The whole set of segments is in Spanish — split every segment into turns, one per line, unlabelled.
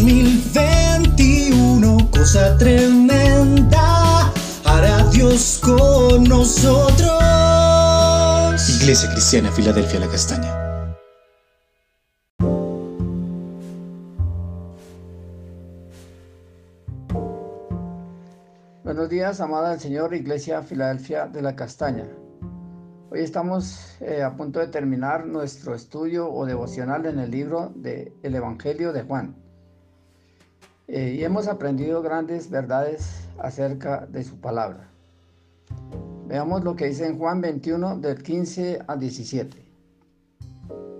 2021, cosa tremenda, hará Dios con nosotros.
Iglesia Cristiana, Filadelfia, la Castaña.
Buenos días, amada del Señor, Iglesia Filadelfia de la Castaña. Hoy estamos eh, a punto de terminar nuestro estudio o devocional en el libro del el Evangelio de Juan. Eh, y hemos aprendido grandes verdades acerca de su palabra. Veamos lo que dice en Juan 21 del 15 al 17.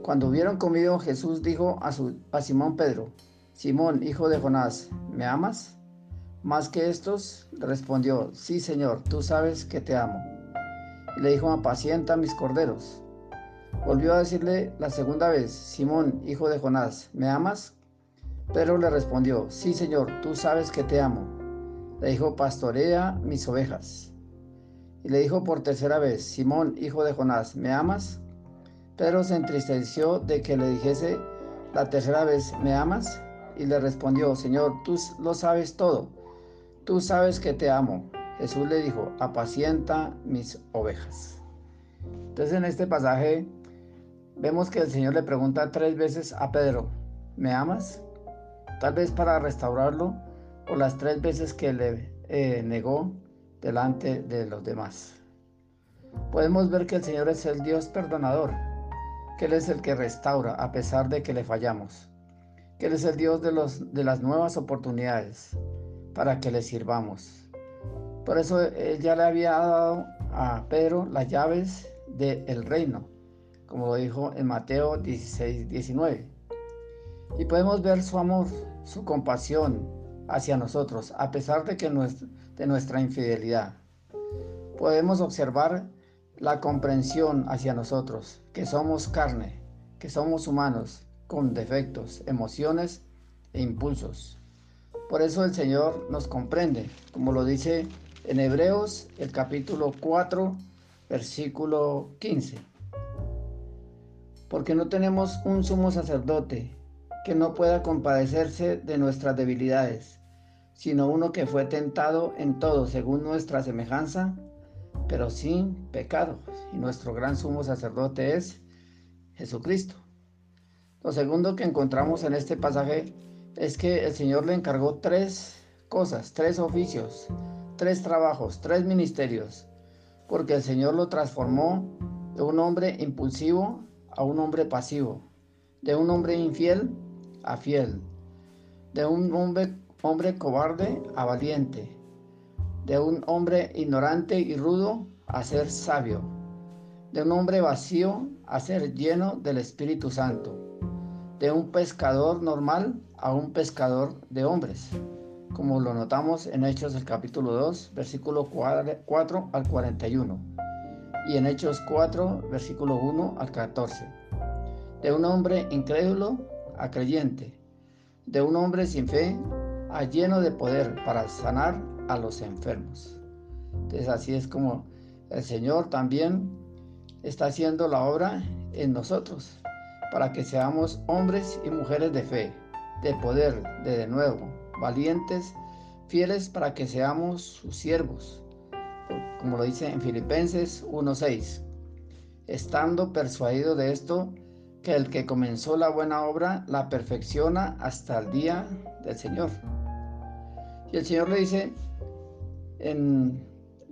Cuando hubieron comido, Jesús dijo a, su, a Simón Pedro, Simón, hijo de Jonás, ¿me amas? Más que estos, respondió, sí Señor, tú sabes que te amo. Y le dijo, apacienta mis corderos. Volvió a decirle la segunda vez, Simón, hijo de Jonás, ¿me amas? Pedro le respondió, sí Señor, tú sabes que te amo. Le dijo, pastorea mis ovejas. Y le dijo por tercera vez, Simón, hijo de Jonás, ¿me amas? Pedro se entristeció de que le dijese la tercera vez, ¿me amas? Y le respondió, Señor, tú lo sabes todo, tú sabes que te amo. Jesús le dijo, apacienta mis ovejas. Entonces en este pasaje vemos que el Señor le pregunta tres veces a Pedro, ¿me amas? Tal vez para restaurarlo por las tres veces que le eh, negó delante de los demás. Podemos ver que el Señor es el Dios perdonador, que Él es el que restaura a pesar de que le fallamos, que Él es el Dios de, los, de las nuevas oportunidades para que le sirvamos. Por eso Él ya le había dado a Pedro las llaves del reino, como lo dijo en Mateo 16, 19. Y podemos ver su amor, su compasión hacia nosotros, a pesar de que nuestro, de nuestra infidelidad. Podemos observar la comprensión hacia nosotros, que somos carne, que somos humanos, con defectos, emociones e impulsos. Por eso el Señor nos comprende, como lo dice en Hebreos el capítulo 4, versículo 15. Porque no tenemos un sumo sacerdote que no pueda compadecerse de nuestras debilidades sino uno que fue tentado en todo según nuestra semejanza, pero sin pecado. Y nuestro gran sumo sacerdote es Jesucristo. Lo segundo que encontramos en este pasaje es que el Señor le encargó tres cosas, tres oficios, tres trabajos, tres ministerios, porque el Señor lo transformó de un hombre impulsivo a un hombre pasivo, de un hombre infiel a fiel, de un hombre hombre cobarde a valiente, de un hombre ignorante y rudo a ser sabio, de un hombre vacío a ser lleno del Espíritu Santo, de un pescador normal a un pescador de hombres, como lo notamos en Hechos del capítulo 2, versículo 4 al 41, y en Hechos 4, versículo 1 al 14, de un hombre incrédulo a creyente, de un hombre sin fe a lleno de poder para sanar a los enfermos. Entonces así es como el Señor también está haciendo la obra en nosotros, para que seamos hombres y mujeres de fe, de poder, de de nuevo, valientes, fieles para que seamos sus siervos, como lo dice en Filipenses 1.6, estando persuadido de esto, que el que comenzó la buena obra la perfecciona hasta el día del Señor. Y el Señor le dice, en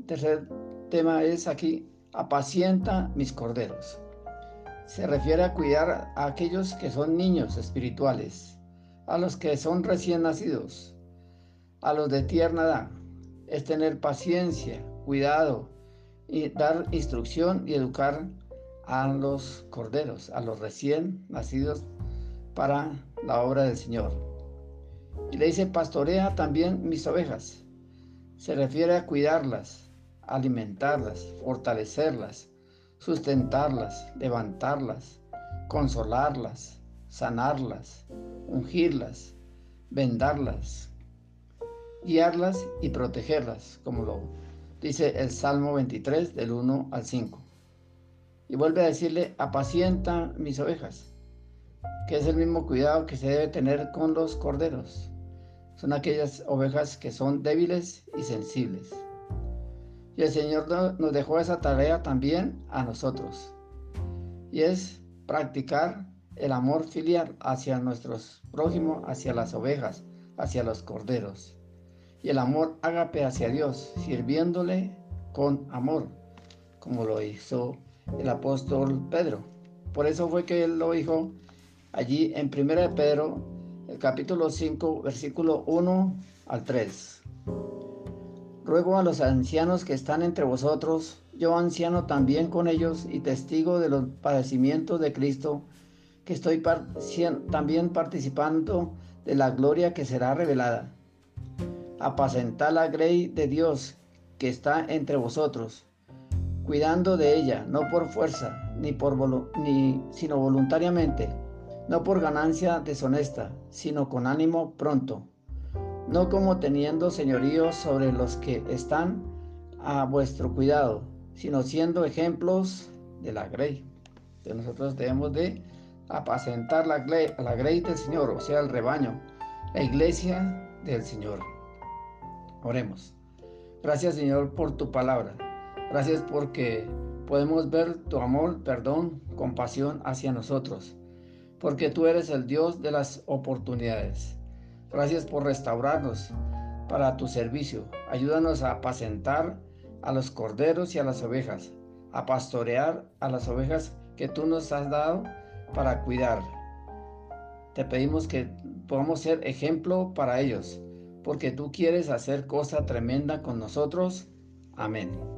tercer tema es aquí, apacienta mis corderos. Se refiere a cuidar a aquellos que son niños espirituales, a los que son recién nacidos, a los de tierna edad. Es tener paciencia, cuidado y dar instrucción y educar a los corderos, a los recién nacidos para la obra del Señor. Y le dice, pastorea también mis ovejas. Se refiere a cuidarlas, alimentarlas, fortalecerlas, sustentarlas, levantarlas, consolarlas, sanarlas, ungirlas, vendarlas, guiarlas y protegerlas, como lo dice el Salmo 23 del 1 al 5. Y vuelve a decirle, apacienta mis ovejas. que es el mismo cuidado que se debe tener con los corderos. Son aquellas ovejas que son débiles y sensibles. Y el Señor nos dejó esa tarea también a nosotros. Y es practicar el amor filial hacia nuestros prójimos, hacia las ovejas, hacia los corderos. Y el amor ágape hacia Dios, sirviéndole con amor, como lo hizo el apóstol Pedro. Por eso fue que él lo dijo allí en 1 de Pedro, el capítulo 5, versículo 1 al 3. Ruego a los ancianos que están entre vosotros, yo anciano también con ellos y testigo de los padecimientos de Cristo, que estoy también participando de la gloria que será revelada. Apacentar la grey de Dios que está entre vosotros, cuidando de ella, no por fuerza, ni por ni, sino voluntariamente, no por ganancia deshonesta, sino con ánimo pronto, no como teniendo señorío sobre los que están a vuestro cuidado, sino siendo ejemplos de la grey. De nosotros debemos de apacentar la grey, la grey del Señor, o sea, el rebaño, la iglesia del Señor. Oremos. Gracias Señor por tu palabra. Gracias porque podemos ver tu amor, perdón, compasión hacia nosotros. Porque tú eres el Dios de las oportunidades. Gracias por restaurarnos para tu servicio. Ayúdanos a apacentar a los corderos y a las ovejas, a pastorear a las ovejas que tú nos has dado para cuidar. Te pedimos que podamos ser ejemplo para ellos, porque tú quieres hacer cosa tremenda con nosotros. Amén.